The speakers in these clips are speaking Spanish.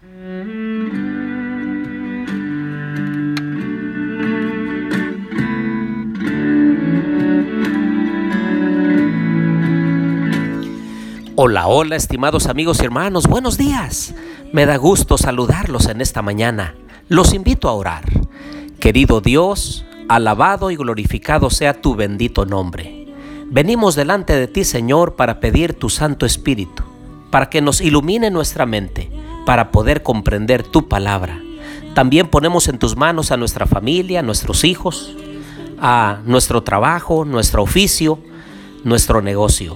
Hola, hola, estimados amigos y hermanos, buenos días. Me da gusto saludarlos en esta mañana. Los invito a orar. Querido Dios, alabado y glorificado sea tu bendito nombre. Venimos delante de ti, Señor, para pedir tu Santo Espíritu, para que nos ilumine nuestra mente, para poder comprender tu palabra. También ponemos en tus manos a nuestra familia, a nuestros hijos, a nuestro trabajo, nuestro oficio, nuestro negocio.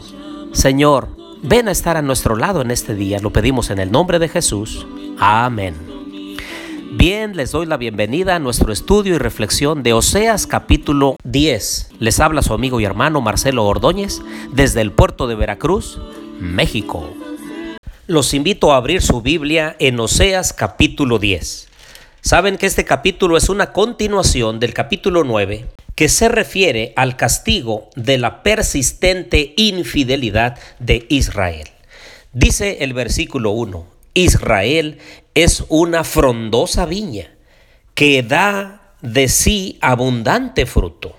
Señor, Ven a estar a nuestro lado en este día, lo pedimos en el nombre de Jesús. Amén. Bien, les doy la bienvenida a nuestro estudio y reflexión de Oseas capítulo 10. Les habla su amigo y hermano Marcelo Ordóñez desde el puerto de Veracruz, México. Los invito a abrir su Biblia en Oseas capítulo 10. Saben que este capítulo es una continuación del capítulo 9 que se refiere al castigo de la persistente infidelidad de Israel. Dice el versículo 1, Israel es una frondosa viña que da de sí abundante fruto.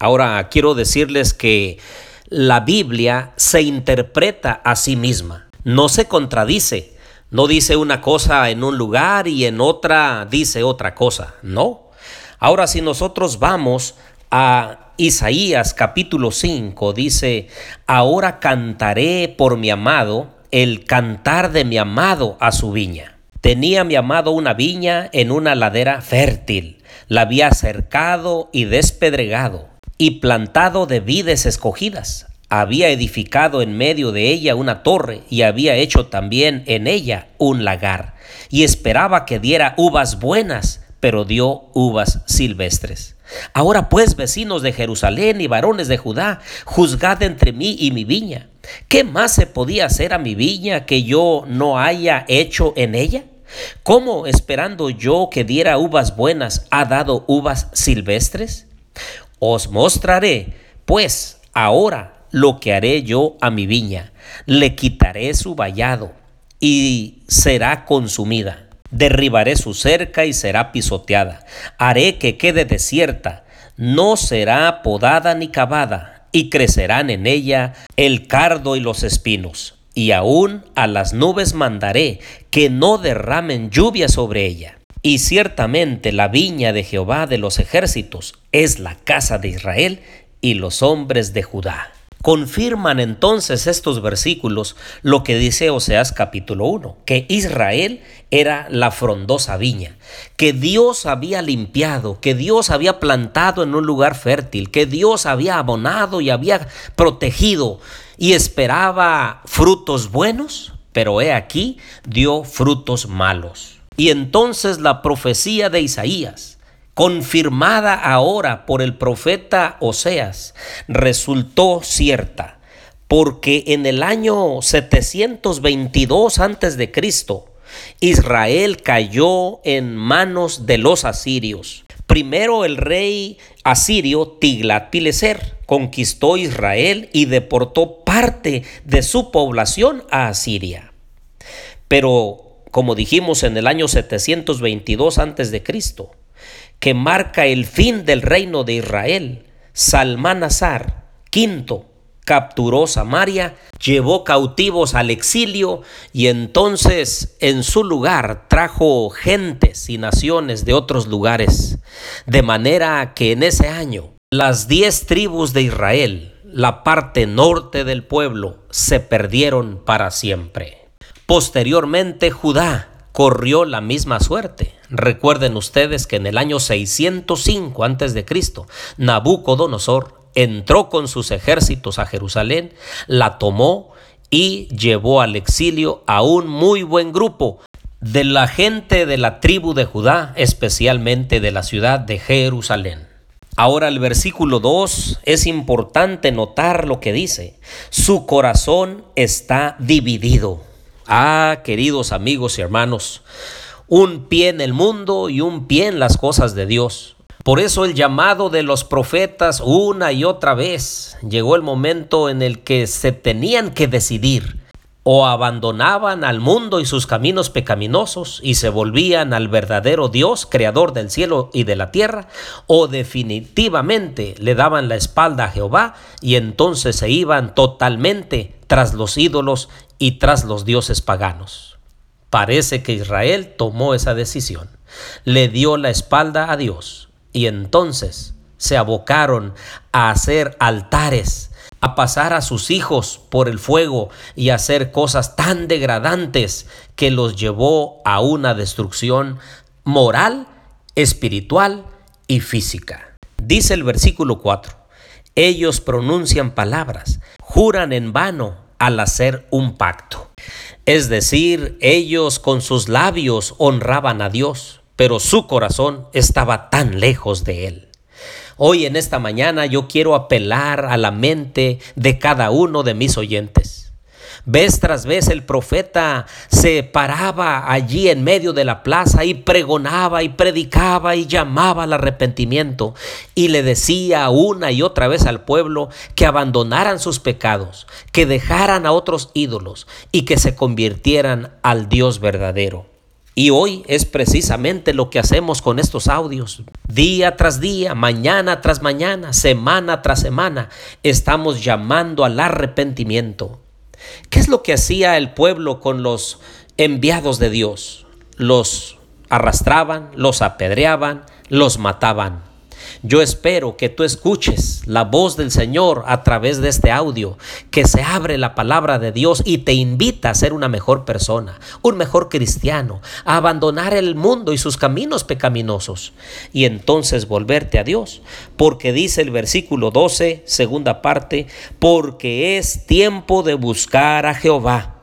Ahora quiero decirles que la Biblia se interpreta a sí misma, no se contradice, no dice una cosa en un lugar y en otra dice otra cosa, no. Ahora si nosotros vamos a Isaías capítulo 5, dice, ahora cantaré por mi amado el cantar de mi amado a su viña. Tenía mi amado una viña en una ladera fértil, la había cercado y despedregado, y plantado de vides escogidas. Había edificado en medio de ella una torre y había hecho también en ella un lagar, y esperaba que diera uvas buenas, pero dio uvas silvestres. Ahora pues, vecinos de Jerusalén y varones de Judá, juzgad entre mí y mi viña. ¿Qué más se podía hacer a mi viña que yo no haya hecho en ella? ¿Cómo, esperando yo que diera uvas buenas, ha dado uvas silvestres? Os mostraré, pues, ahora lo que haré yo a mi viña. Le quitaré su vallado y será consumida Derribaré su cerca y será pisoteada. Haré que quede desierta. No será podada ni cavada, y crecerán en ella el cardo y los espinos. Y aún a las nubes mandaré que no derramen lluvia sobre ella. Y ciertamente la viña de Jehová de los ejércitos es la casa de Israel y los hombres de Judá. Confirman entonces estos versículos lo que dice Oseas capítulo 1, que Israel era la frondosa viña, que Dios había limpiado, que Dios había plantado en un lugar fértil, que Dios había abonado y había protegido y esperaba frutos buenos, pero he aquí dio frutos malos. Y entonces la profecía de Isaías, confirmada ahora por el profeta Oseas, resultó cierta, porque en el año 722 antes de Cristo, Israel cayó en manos de los asirios. Primero el rey asirio Tiglat-Pileser conquistó Israel y deportó parte de su población a Asiria. Pero como dijimos en el año 722 antes de Cristo, que marca el fin del reino de Israel, Salmanasar V capturó Samaria, llevó cautivos al exilio y entonces en su lugar trajo gentes y naciones de otros lugares, de manera que en ese año las diez tribus de Israel, la parte norte del pueblo, se perdieron para siempre. Posteriormente Judá corrió la misma suerte. Recuerden ustedes que en el año 605 a.C., Nabucodonosor entró con sus ejércitos a Jerusalén, la tomó y llevó al exilio a un muy buen grupo de la gente de la tribu de Judá, especialmente de la ciudad de Jerusalén. Ahora el versículo 2 es importante notar lo que dice. Su corazón está dividido. Ah, queridos amigos y hermanos, un pie en el mundo y un pie en las cosas de Dios. Por eso el llamado de los profetas una y otra vez llegó el momento en el que se tenían que decidir o abandonaban al mundo y sus caminos pecaminosos y se volvían al verdadero Dios, creador del cielo y de la tierra, o definitivamente le daban la espalda a Jehová y entonces se iban totalmente tras los ídolos y tras los dioses paganos. Parece que Israel tomó esa decisión, le dio la espalda a Dios y entonces se abocaron a hacer altares a pasar a sus hijos por el fuego y a hacer cosas tan degradantes que los llevó a una destrucción moral, espiritual y física. Dice el versículo 4, ellos pronuncian palabras, juran en vano al hacer un pacto. Es decir, ellos con sus labios honraban a Dios, pero su corazón estaba tan lejos de él. Hoy en esta mañana yo quiero apelar a la mente de cada uno de mis oyentes. Vez tras vez el profeta se paraba allí en medio de la plaza y pregonaba y predicaba y llamaba al arrepentimiento y le decía una y otra vez al pueblo que abandonaran sus pecados, que dejaran a otros ídolos y que se convirtieran al Dios verdadero. Y hoy es precisamente lo que hacemos con estos audios. Día tras día, mañana tras mañana, semana tras semana, estamos llamando al arrepentimiento. ¿Qué es lo que hacía el pueblo con los enviados de Dios? Los arrastraban, los apedreaban, los mataban. Yo espero que tú escuches la voz del Señor a través de este audio, que se abre la palabra de Dios y te invita a ser una mejor persona, un mejor cristiano, a abandonar el mundo y sus caminos pecaminosos y entonces volverte a Dios. Porque dice el versículo 12, segunda parte, porque es tiempo de buscar a Jehová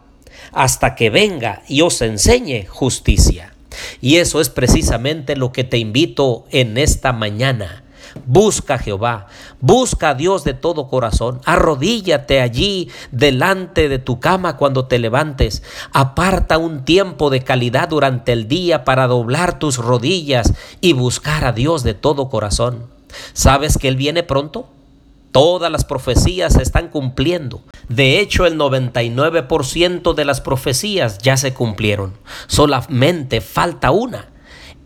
hasta que venga y os enseñe justicia. Y eso es precisamente lo que te invito en esta mañana. Busca a Jehová, busca a Dios de todo corazón, arrodíllate allí delante de tu cama cuando te levantes, aparta un tiempo de calidad durante el día para doblar tus rodillas y buscar a Dios de todo corazón. ¿Sabes que Él viene pronto? Todas las profecías se están cumpliendo. De hecho, el 99% de las profecías ya se cumplieron. Solamente falta una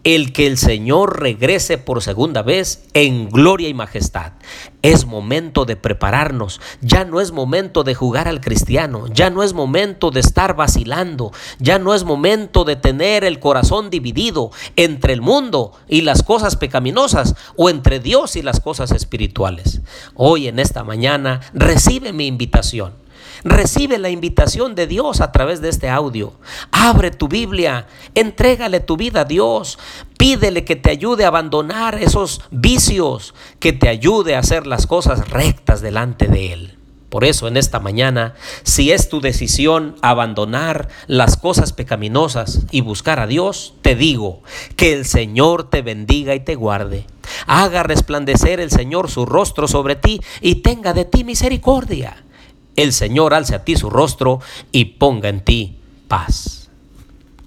el que el Señor regrese por segunda vez en gloria y majestad. Es momento de prepararnos, ya no es momento de jugar al cristiano, ya no es momento de estar vacilando, ya no es momento de tener el corazón dividido entre el mundo y las cosas pecaminosas o entre Dios y las cosas espirituales. Hoy en esta mañana recibe mi invitación Recibe la invitación de Dios a través de este audio. Abre tu Biblia, entrégale tu vida a Dios. Pídele que te ayude a abandonar esos vicios, que te ayude a hacer las cosas rectas delante de Él. Por eso en esta mañana, si es tu decisión abandonar las cosas pecaminosas y buscar a Dios, te digo que el Señor te bendiga y te guarde. Haga resplandecer el Señor su rostro sobre ti y tenga de ti misericordia el Señor alce a ti su rostro y ponga en ti paz.